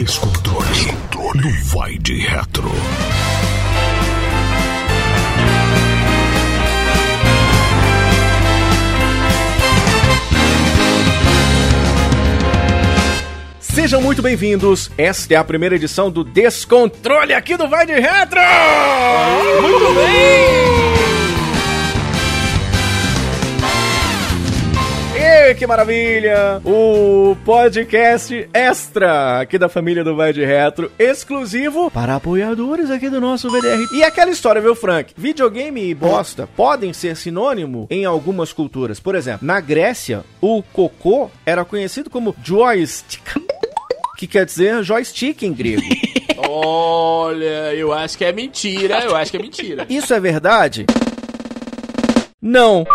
Descontrole. Descontrole. Vai de Retro. Sejam muito bem-vindos. Esta é a primeira edição do Descontrole aqui do Vai de Retro. Muito bem. Que maravilha! O podcast extra aqui da família do Vai de Retro, exclusivo para apoiadores aqui do nosso VDR. E aquela história, viu, Frank? Videogame e bosta podem ser sinônimo em algumas culturas. Por exemplo, na Grécia, o cocô era conhecido como joystick, que quer dizer joystick em grego. Olha, eu acho que é mentira, eu acho que é mentira. Isso é verdade? Não.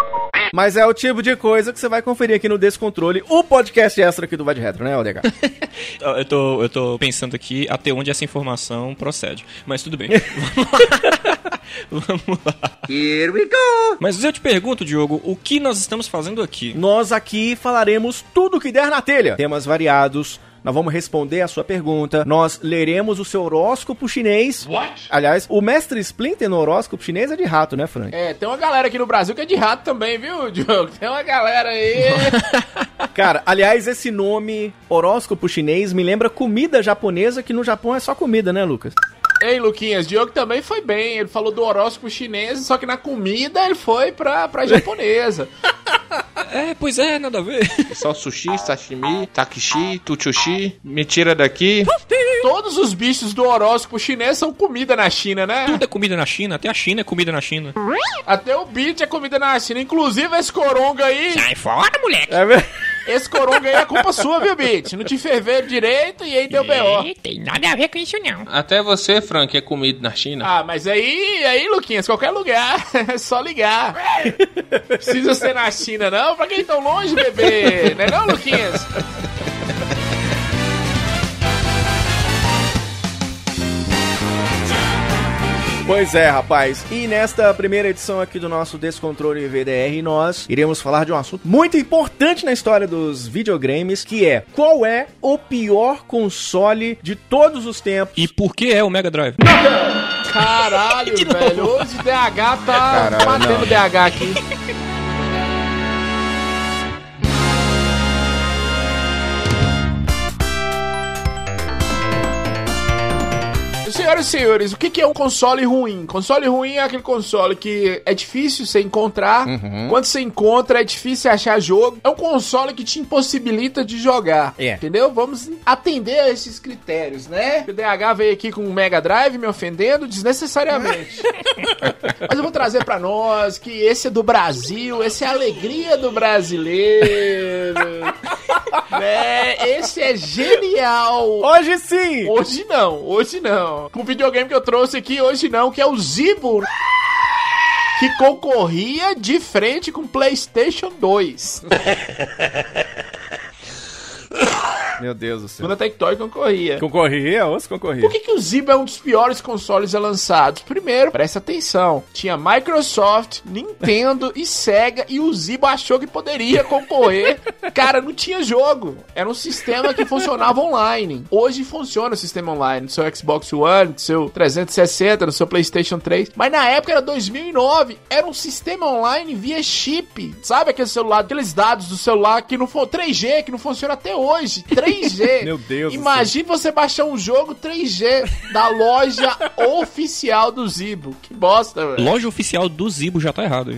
Mas é o tipo de coisa que você vai conferir aqui no Descontrole, o podcast extra aqui do Vai de Retro, né, ODH? Eu tô, eu tô pensando aqui até onde essa informação procede. Mas tudo bem. Vamos lá. Here we go! Mas eu te pergunto, Diogo, o que nós estamos fazendo aqui? Nós aqui falaremos tudo que der na telha. Temas variados. Nós vamos responder a sua pergunta. Nós leremos o seu horóscopo chinês. What? Aliás, o mestre Splinter no horóscopo chinês é de rato, né, Frank? É, tem uma galera aqui no Brasil que é de rato também, viu, Diogo? Tem uma galera aí. Cara, aliás, esse nome horóscopo chinês me lembra comida japonesa, que no Japão é só comida, né, Lucas? Ei, Luquinhas, Diogo também foi bem. Ele falou do horóscopo chinês, só que na comida ele foi pra, pra japonesa. É, pois é, nada a ver. Só sushi, sashimi, takishi, tuchushi, me tira daqui. Todos os bichos do horóscopo chinês são comida na China, né? Tudo é comida na China, até a China é comida na China. Até o bicho é comida na China. Inclusive esse coronga aí. Sai fora, moleque! É verdade. Esse coronga aí é culpa sua, viu, bitch? Não te ferveram direito e aí deu B.O. tem nada a ver com isso, não. Até você, Frank, é comido na China. Ah, mas aí, aí, Luquinhas, qualquer lugar, é só ligar. Precisa ser na China, não? Pra quem tão longe, bebê? Não é não, Luquinhas? Pois é, rapaz. E nesta primeira edição aqui do nosso Descontrole VDR, nós iremos falar de um assunto muito importante na história dos videogames, que é qual é o pior console de todos os tempos? E por que é o Mega Drive? Caralho, velho. Hoje o DH tá Caralho, batendo não. DH aqui. Senhoras e senhores, o que que é um console ruim? Console ruim é aquele console que é difícil você encontrar. Uhum. Quando você encontra, é difícil achar jogo. É um console que te impossibilita de jogar. É. Entendeu? Vamos atender a esses critérios, né? O DH veio aqui com um Mega Drive me ofendendo desnecessariamente. Mas eu vou trazer pra nós que esse é do Brasil, esse é a alegria do brasileiro. Né? Esse é genial. Hoje sim! Hoje não, hoje não. Com o videogame que eu trouxe aqui, hoje não, que é o Zibo. Que concorria de frente com o PlayStation 2. Meu Deus do céu. Quando a Tectoy concorria. Concorria, ou se concorria? Por que, que o Zibo é um dos piores consoles já lançados? Primeiro, presta atenção: tinha Microsoft, Nintendo e Sega, e o Zibo achou que poderia concorrer. Cara, não tinha jogo. Era um sistema que funcionava online. Hoje funciona o sistema online no seu Xbox One, no seu 360, no seu PlayStation 3. Mas na época era 2009. Era um sistema online via chip. Sabe aquele celular, aqueles dados do celular que não foi 3G, que não funciona até hoje. 3G. Meu Deus do Imagine você baixar um jogo 3G da loja oficial do Zibo. Que bosta, velho. Loja oficial do Zibo já tá errado aí.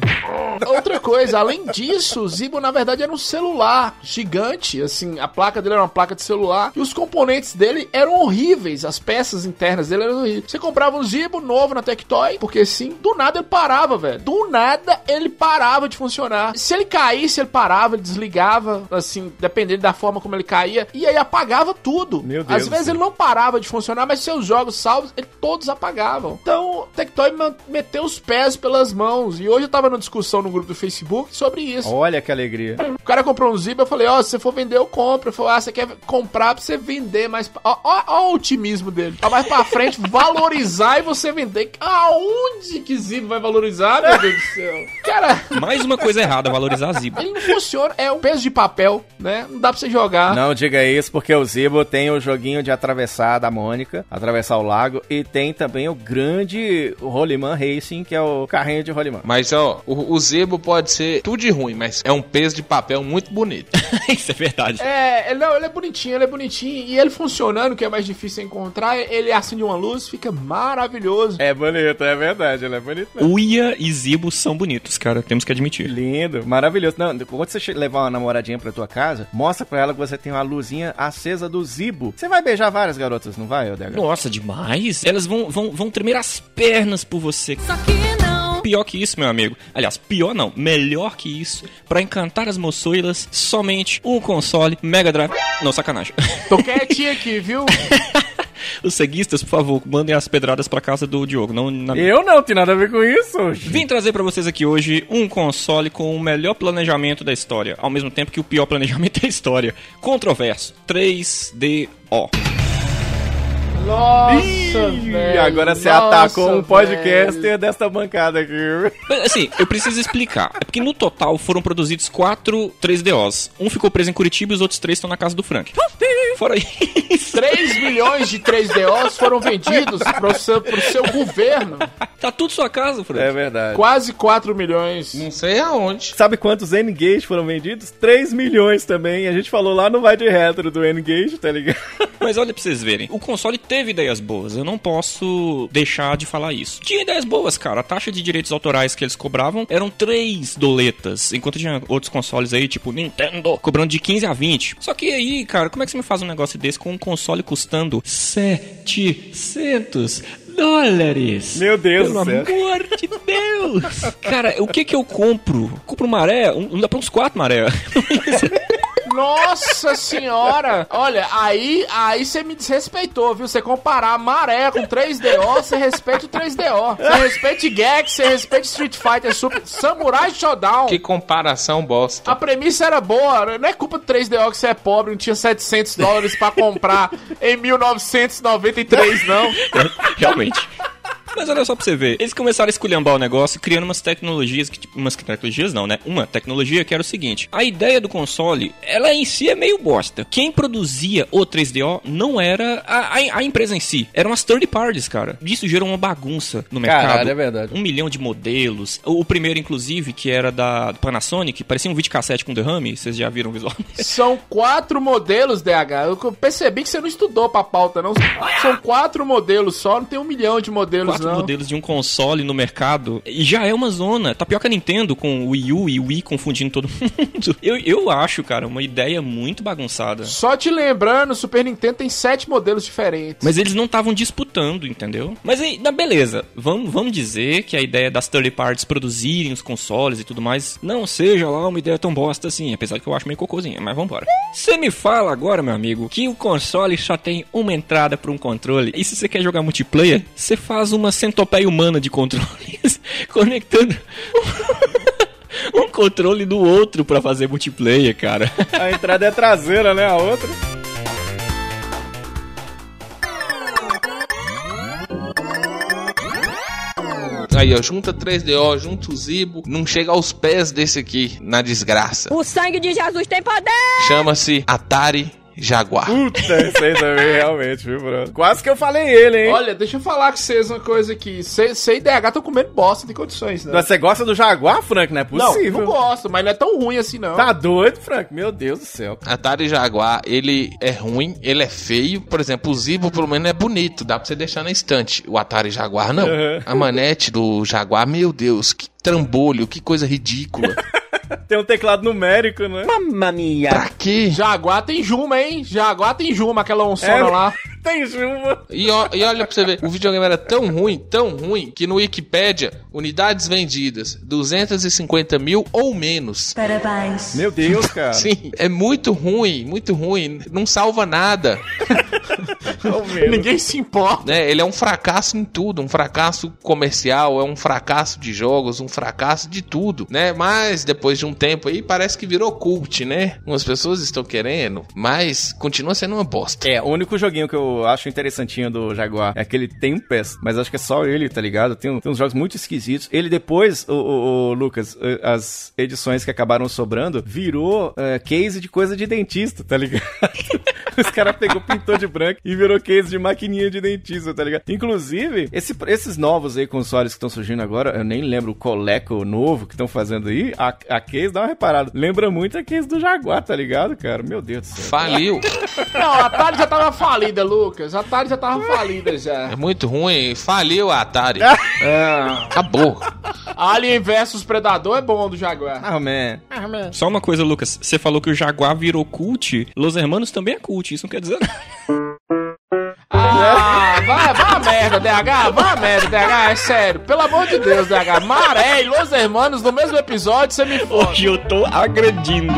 Outra coisa, além disso, o Zibo na verdade era um celular gigante, assim, a placa dele era uma placa de celular e os componentes dele eram horríveis, as peças internas dele eram horríveis. Você comprava um Zibo novo na Tectoy, porque sim, do nada ele parava, velho. Do nada ele parava de funcionar. Se ele caísse, ele parava, ele desligava, assim, dependendo da forma como ele caía, e aí apagava tudo. Meu Deus Às vezes céu. ele não parava de funcionar, mas seus jogos salvos, ele todos apagavam. Então, o Tectoy meteu os pés pelas mãos. E hoje eu tava numa discussão no grupo do Facebook sobre isso. Olha que alegria. O cara comprou um Zibo, eu falei, ó, se você for vender, eu compro. Ele falou, ah, você quer comprar pra você vender mais... Ó, ó, ó o otimismo dele. Ó, mais pra frente, valorizar e você vender. Aonde que Zibo vai valorizar, meu Deus do céu? Cara, Mais uma coisa errada, valorizar Zibo. ele não funciona. É um peso de papel, né? Não dá pra você jogar. Não diga É isso, porque o Zibo tem o joguinho de atravessar da Mônica, atravessar o lago, e tem também o grande Rolimã Racing, que é o carrinho de Rolimã. Mas, ó, o, o Zebo pode ser tudo de ruim, mas é um peso de papel muito bonito. Isso é verdade. É, ele- não, ele é bonitinho, ele é bonitinho. E ele funcionando, que é mais difícil encontrar, ele acende uma luz, fica maravilhoso. É bonito, é verdade, ele é bonito mesmo. Uia e Zibo são bonitos, cara. Temos que admitir. Lindo, maravilhoso. Não, quando você levar uma namoradinha pra tua casa, mostra pra ela que você tem uma luzinha acesa do Zibo. Você vai beijar várias garotas, não vai, Odega? Nossa, demais. Elas vão, vão, vão tremer as pernas por você. Só que não. Pior que isso, meu amigo. Aliás, pior não, melhor que isso. Pra encantar as moçoilas, somente um console Mega Drive. Não, sacanagem. Tô quietinho aqui, viu? Os ceguistas, por favor, mandem as pedradas pra casa do Diogo. Não na... Eu não, tem nada a ver com isso. Vim trazer pra vocês aqui hoje um console com o melhor planejamento da história, ao mesmo tempo que o pior planejamento da história. Controverso. 3DO. Nossa, Ih, velho. agora você nossa, atacou um podcaster velho. desta bancada aqui. Mas, Assim, eu preciso explicar. É porque no total foram produzidos quatro 3DOs. Um ficou preso em Curitiba e os outros três estão na casa do Frank. Fora isso. 3 milhões de 3DOs foram vendidos pro seu, pro seu governo. Tá tudo sua casa, Frank. É verdade. Quase 4 milhões. Não sei aonde. Sabe quantos N-Gage foram vendidos? 3 milhões também. A gente falou lá no Vai de Retro do N-Gage, tá ligado? Mas olha pra vocês verem, o console teve ideias boas, eu não posso deixar de falar isso. Tinha ideias boas, cara. A taxa de direitos autorais que eles cobravam eram 3 doletas, enquanto tinha outros consoles aí, tipo Nintendo, cobrando de 15 a 20. Só que aí, cara, como é que você me faz um negócio desse com um console custando 700 dólares? Meu Deus Pelo do céu. amor de Deus! Cara, o que que eu compro? Compro maré? Um, dá pra uns 4 maré. Nossa senhora! Olha, aí aí você me desrespeitou, viu? Você comparar maré com 3DO, você respeita o 3DO. Você respeita Gex, você respeita Street Fighter Super, Samurai Showdown. Que comparação bosta. A premissa era boa, não é culpa do 3DO que você é pobre, não tinha 700 dólares pra comprar em 1993, não. Realmente. Mas olha só pra você ver, eles começaram a esculhambar o negócio criando umas tecnologias que, tipo, umas tecnologias não, né? Uma tecnologia que era o seguinte: a ideia do console, ela em si é meio bosta. Quem produzia o 3DO não era a, a, a empresa em si, eram as third parties, cara. Isso gerou uma bagunça no mercado. Caralho, é verdade. Um milhão de modelos. O, o primeiro, inclusive, que era da Panasonic, parecia um videocassete com derrame, vocês já viram visualmente. São quatro modelos, DH. Eu percebi que você não estudou pra pauta, não. São quatro modelos só, não tem um milhão de modelos, quatro. Modelos de um console no mercado e já é uma zona. Tá pior que a Nintendo com o Wii U e o Wii confundindo todo mundo. Eu, eu acho, cara, uma ideia muito bagunçada. Só te lembrando, o Super Nintendo tem sete modelos diferentes. Mas eles não estavam disputando, entendeu? Mas aí, na beleza, vamos, vamos dizer que a ideia das third parties produzirem os consoles e tudo mais não seja lá uma ideia tão bosta assim, apesar que eu acho meio cocôzinha, mas vambora. Você me fala agora, meu amigo, que o console só tem uma entrada para um controle, e se você quer jogar multiplayer, você faz uma centopeia humana de controles conectando um controle do outro para fazer multiplayer, cara. A entrada é traseira, né? A outra. Aí, ó, junta 3DO, junta o Zibo, não chega aos pés desse aqui, na desgraça. O sangue de Jesus tem poder! Chama-se Atari Jaguar. Puta, isso aí também, realmente, viu, bro? Quase que eu falei ele, hein? Olha, deixa eu falar com vocês uma coisa aqui. Você e DH estão comendo bosta de condições, né? Mas Você gosta do Jaguar, Frank? Não é Não, possível. não gosto, mas não é tão ruim assim, não. Tá doido, Frank? Meu Deus do céu. Atari Jaguar, ele é ruim, ele é feio. Por exemplo, o Zibo, pelo menos, é bonito. Dá pra você deixar na estante. O Atari Jaguar, não. Uhum. A manete do Jaguar, meu Deus, que trambolho, que coisa ridícula. Tem um teclado numérico, né? pra quê? Jaguar tem Juma, hein? Jaguar tem Juma, aquela onçona É. lá. E, ó- e olha pra você ver, o videogame era tão ruim, tão ruim, que no Wikipedia, unidades vendidas, 250 mil ou menos. Parabéns. Meu Deus, cara. Sim, é muito ruim, muito ruim, não salva nada. Ninguém se importa. né? Ele é um fracasso em tudo, um fracasso comercial, é um fracasso de jogos, um fracasso de tudo, né? Mas depois de um tempo aí parece que virou cult, né? Umas pessoas estão querendo, mas continua sendo uma bosta. É, o único joguinho que eu acho interessantinho do Jaguar é aquele Tempest, mas acho que é só ele, tá ligado? Tem, tem uns jogos muito esquisitos. Ele depois, o, o- o Lucas, eh, as edições que acabaram sobrando, virou eh, case de coisa de dentista, tá ligado? Os caras pegou, pintou de branco e virou case de maquininha de dentista, tá ligado? Inclusive, esse- esses novos aí consoles que estão surgindo agora, eu nem lembro o Coleco novo que estão fazendo aí, a, a case, dá uma reparada, lembra muito a case do Jaguar, tá ligado, cara? Meu Deus do céu. Faliu. Não, a Atari já tava falida, Lucas. A Atari já tava falida já. É muito ruim. Faliu a Atari. É. Acabou. Alien vs Predador é bom do Jaguar. Ah, man. Só uma coisa, Lucas. Você falou que o Jaguar virou cult. Los Hermanos também é cult. Isso não quer dizer nada. Ah, vai, vai a merda, DH, vai a merda, DH, é sério. Pelo amor de Deus, DH. Maré e Los Hermanos no mesmo episódio, você me fode. Hoje eu tô agredindo.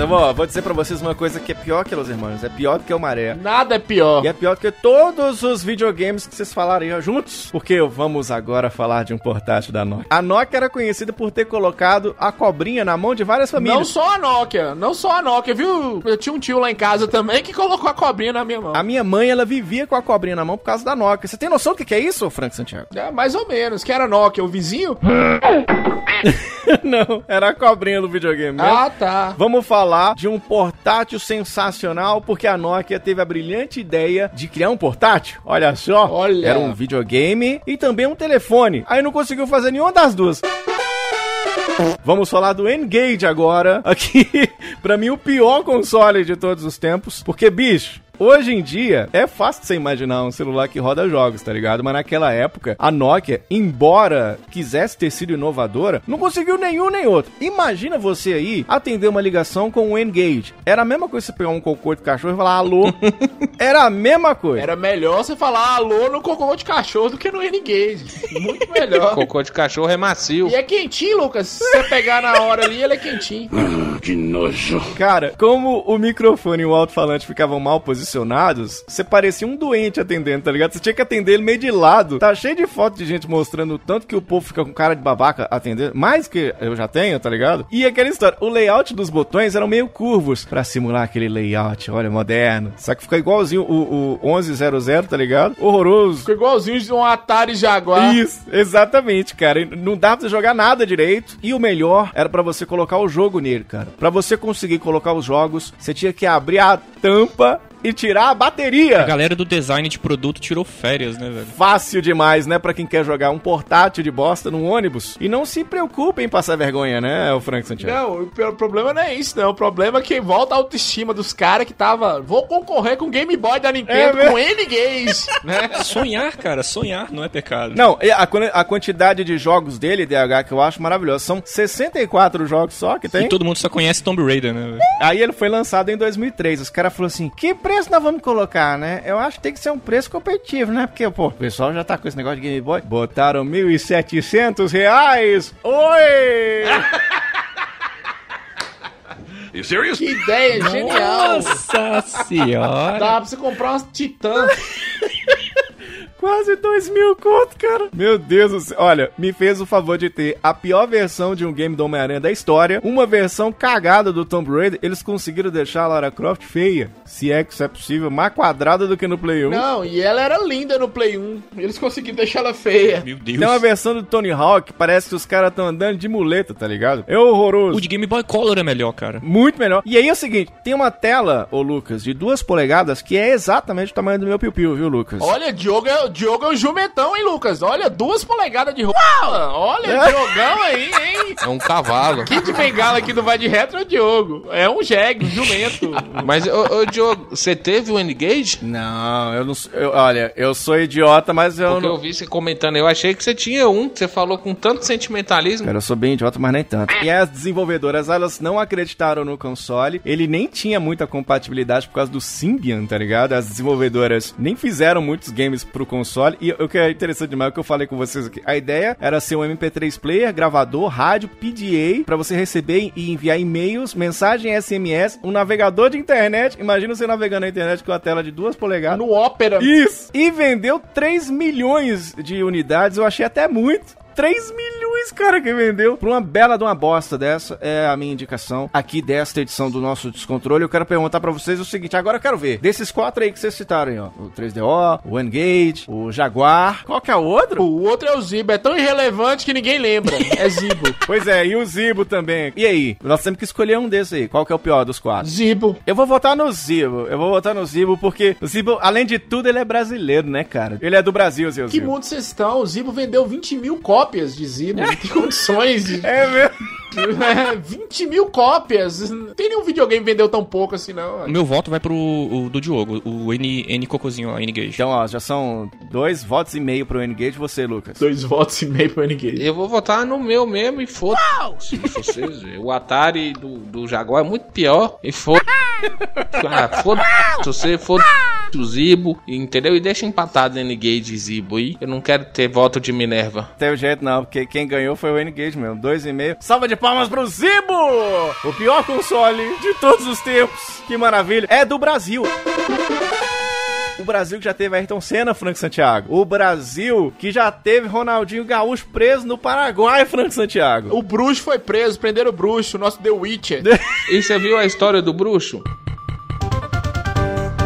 Eu vou, vou dizer pra vocês uma coisa que é pior que Los Hermanos, é pior do que o Maré. Nada é pior. E é pior do que todos os videogames que vocês falariam juntos. Porque vamos agora falar de um portátil da Nokia. A Nokia era conhecida por ter colocado a cobrinha na mão de várias Não famílias. só a Nokia, não só a Nokia, viu? Eu tinha um tio lá em casa também que colocou a cobrinha na minha mão. A minha mãe, ela vivia com a cobrinha na mão por causa da Nokia. Você tem noção do que que é isso, Frank Santiago? É, mais ou menos. Que era a Nokia, o vizinho? Não, era a cobrinha do videogame mesmo. Ah, tá. Vamos falar de um portátil sensacional, porque a Nokia teve a brilhante ideia de criar um portátil. Olha só, Olha. era um videogame e também um telefone. Aí não conseguiu fazer nenhuma das duas. Vamos falar do N-Gage agora, aqui, pra mim o pior console de todos os tempos, porque bicho, Hoje em dia, é fácil de você imaginar um celular que roda jogos, tá ligado? Mas naquela época, a Nokia, embora quisesse ter sido inovadora, não conseguiu nenhum nem outro. Imagina você aí atender uma ligação com o N-Gage. Era a mesma coisa você pegar um cocô de cachorro e falar alô. Era a mesma coisa. Era melhor você falar alô no cocô de cachorro do que no N-Gage. Muito melhor. Cocô de cachorro é macio. E é quentinho, Lucas. Se você pegar na hora ali, ele é quentinho. Que nojo. Cara, como o microfone e o alto-falante ficavam mal posicionados, você parecia um doente atendendo, tá ligado? Você tinha que atender ele meio de lado. Tá cheio de foto de gente mostrando o tanto que o povo fica com cara de babaca atendendo. Mais que eu já tenho, tá ligado? E aquela história, o layout dos botões eram meio curvos pra simular aquele layout, olha, moderno. Só que fica igualzinho o, o 1100, tá ligado? Horroroso. Ficou igualzinho de um Atari Jaguar. Isso, exatamente, cara. Não dava pra jogar nada direito. E o melhor era pra você colocar o jogo nele, cara. Pra você conseguir colocar os jogos, você tinha que abrir a tampa e tirar a A bateria. galera do design de produto tirou férias, né, velho? Fácil demais, né? Pra quem quer jogar um portátil de bosta num ônibus. E não se preocupe em passar vergonha, né, o Frank Santiago? Não, o problema não é isso, não. O problema é que volta a autoestima dos caras que tava. Vou concorrer com o Game Boy da Nintendo, É com N-Games, né? Sonhar, cara, sonhar não é pecado. Não, a, a quantidade de jogos dele, DH, que eu acho maravilhosa. São 64 jogos só que tem. E todo mundo só conhece Tomb Raider, né, velho? Aí ele foi lançado em 2003. Os caras falaram assim: que preço nós vamos colocar, né? Eu acho que tem que ser um preço competitivo, né? Porque, pô, o pessoal já tá com esse negócio de Game Boy. Botaram 1.700 reais. Oi! You serious? Que ideia genial. Nossa senhora! Dá pra você comprar umas Titã. Quase 2 mil conto, cara. Meu Deus do céu. Olha, me fez o favor de ter a pior versão de um game do Homem-Aranha da história, uma versão cagada do Tomb Raider. Eles conseguiram deixar a Lara Croft feia, se é que isso é possível, mais quadrada do que no Play 1. Não, e ela era linda no Play 1. Eles conseguiram deixar ela feia. Meu Deus. Tem uma versão do Tony Hawk, parece que os caras estão andando de muleta, tá ligado? É horroroso. O de Game Boy Color é melhor, cara. Muito melhor. E aí é o seguinte, tem uma tela, ô Lucas, de duas polegadas, que é exatamente o tamanho do meu piu-piu, viu, Lucas? Olha, Diogo é, Diogo é um jumentão, hein, Lucas? Olha, duas polegadas de roupa. Olha, É. Diogão aí, hein? É um cavalo. Kit de bengala aqui do Vai de Retro é o Diogo. É um jegue, um jumento. Mas, ô, ô Diogo, você teve o N-Gage? Não, eu não sou. eu- olha, eu sou idiota, mas eu Porque não. eu vi você comentando, eu achei que você tinha um, que você falou com tanto sentimentalismo. Cara, eu sou bem idiota, mas nem tanto. E as desenvolvedoras, elas não acreditaram no console. Ele nem tinha muita compatibilidade por causa do Symbian, tá ligado? As desenvolvedoras nem fizeram muitos games pro console. E o que é interessante demais, é o que eu falei com vocês aqui. A ideia era ser um MP3 player, gravador, rádio, PDA, pra você receber e enviar e-mails, mensagem SMS, um navegador de internet. Imagina você navegando na internet com a tela de duas polegadas. No Ópera. Isso! E vendeu 3 milhões de unidades, eu achei até muito. 3 milhões esse cara que vendeu pra uma bela de uma bosta dessa. É a minha indicação aqui desta edição do nosso Descontrole. Eu quero perguntar pra vocês o seguinte, agora eu quero ver. Desses quatro aí que vocês citaram, aí, ó. O 3DO, o N-Gage, o Jaguar. Qual que é o outro? O outro é o Zibo, é tão irrelevante que ninguém lembra. É Zibo. Pois é, e o Zibo também. E aí? Nós temos que escolher um desses aí. Qual que é o pior dos quatro? Zibo. Eu vou votar no Zibo. Eu vou votar no Zibo porque o Zibo, além de tudo, ele é brasileiro, né, cara? Ele é do Brasil, seu Que Zibo. mundo vocês estão? O Zibo vendeu 20 mil cópias de Zibo. Não tem condições de. É mesmo? É, 20 mil cópias. Não tem nenhum videogame que vendeu tão pouco assim, não. O meu voto vai pro o do Diogo, o N, N Cocozinho lá, N-Gage. Então, ó, já são dois votos e meio pro N-Gage. Você, Lucas. Dois votos e meio pro N-Gage. Eu vou votar no meu mesmo e foda-se vocês. O Atari do, do Jaguar é muito pior. E foda ah, foda você, foda o Zibo, entendeu? E deixa empatado N-Gage e Zibo aí. Eu não quero ter voto de Minerva. Tem jeito não, porque quem ganhou foi o N-Gage mesmo. Dois e meio. Salva de palmas pro Zibo! O pior console de todos os tempos. Que maravilha. É do Brasil. O Brasil que já teve Ayrton Senna, Frank Santiago. O Brasil que já teve Ronaldinho Gaúcho preso no Paraguai, Frank Santiago. O bruxo foi preso, prenderam o bruxo, o nosso The Witcher. E você viu a história do bruxo?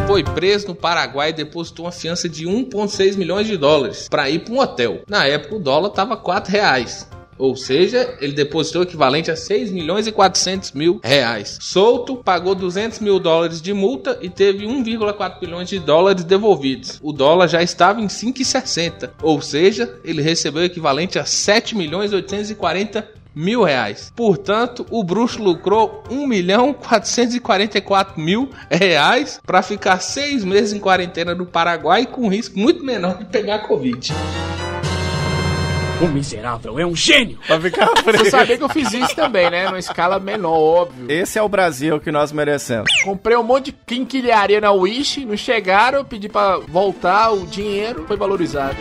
Foi preso no Paraguai e depositou uma fiança de 1,6 milhões de dólares para ir para um hotel. Na época o dólar tava 4 reais. Ou seja, ele depositou o equivalente a 6 milhões e 400 mil reais. Solto, pagou 200 mil dólares de multa e teve 1,4 bilhões de dólares devolvidos. O dólar já estava em 5,60. Ou seja, ele recebeu o equivalente a 7 milhões e 840 mil reais. Portanto, o bruxo lucrou 1 milhão 444 mil reais para ficar seis meses em quarentena no Paraguai com risco muito menor de pegar Covid. O miserável é um gênio! Pra ficar Você preso. sabia que eu fiz isso também, né? Numa escala menor, óbvio. Esse é o Brasil que nós merecemos. Comprei um monte de quinquilharia na Wish, não chegaram, pedi pra voltar o dinheiro, foi valorizado.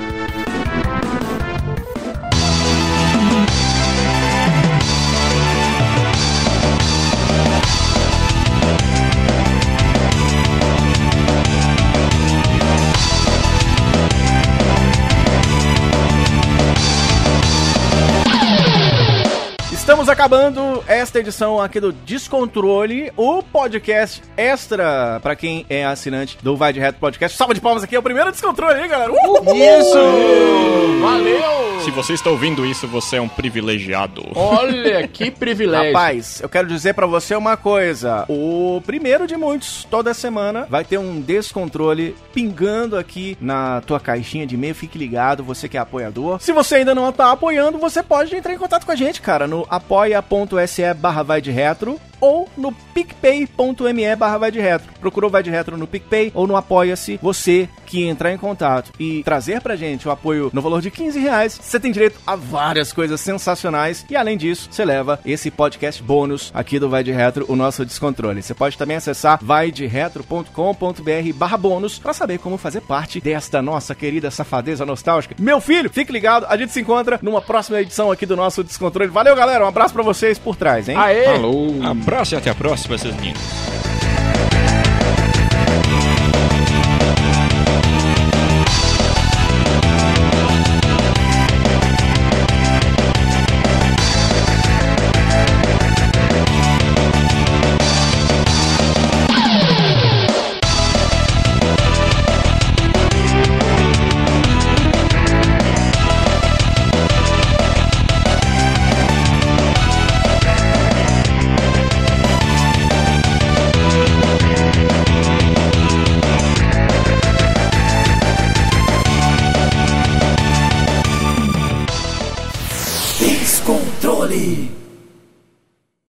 Estamos acabando esta edição aqui do Descontrole, o podcast extra pra quem é assinante do Vai de Reto Podcast. Salva de palmas aqui, é o primeiro Descontrole, hein, galera? Uhul! Isso! Valeu! Se você está ouvindo isso, você é um privilegiado. Olha, que privilégio. Rapaz, eu quero dizer pra você uma coisa. O primeiro de muitos, toda semana, vai ter um descontrole pingando aqui na tua caixinha de e-mail. Fique ligado, você que é apoiador. Se você ainda não tá apoiando, você pode entrar em contato com a gente, cara, no apoia.se barra vai de retro ou no picpay.me barra vai de retro. Procurou vai de retro no PicPay ou no Apoia-se. Você que entrar em contato e trazer pra gente o apoio no valor de 15 reais, você tem direito a várias coisas sensacionais e além disso, você leva esse podcast bônus aqui do Vai de Retro, o nosso descontrole. Você pode também acessar vaideretro.com.br barra bônus pra saber como fazer parte desta nossa querida safadeza nostálgica. Meu filho, fique ligado, a gente se encontra numa próxima edição aqui do nosso descontrole. Valeu, galera, um abraço pra vocês por trás, hein? Aê! Falou! Abraço e até a próxima, seus lindos.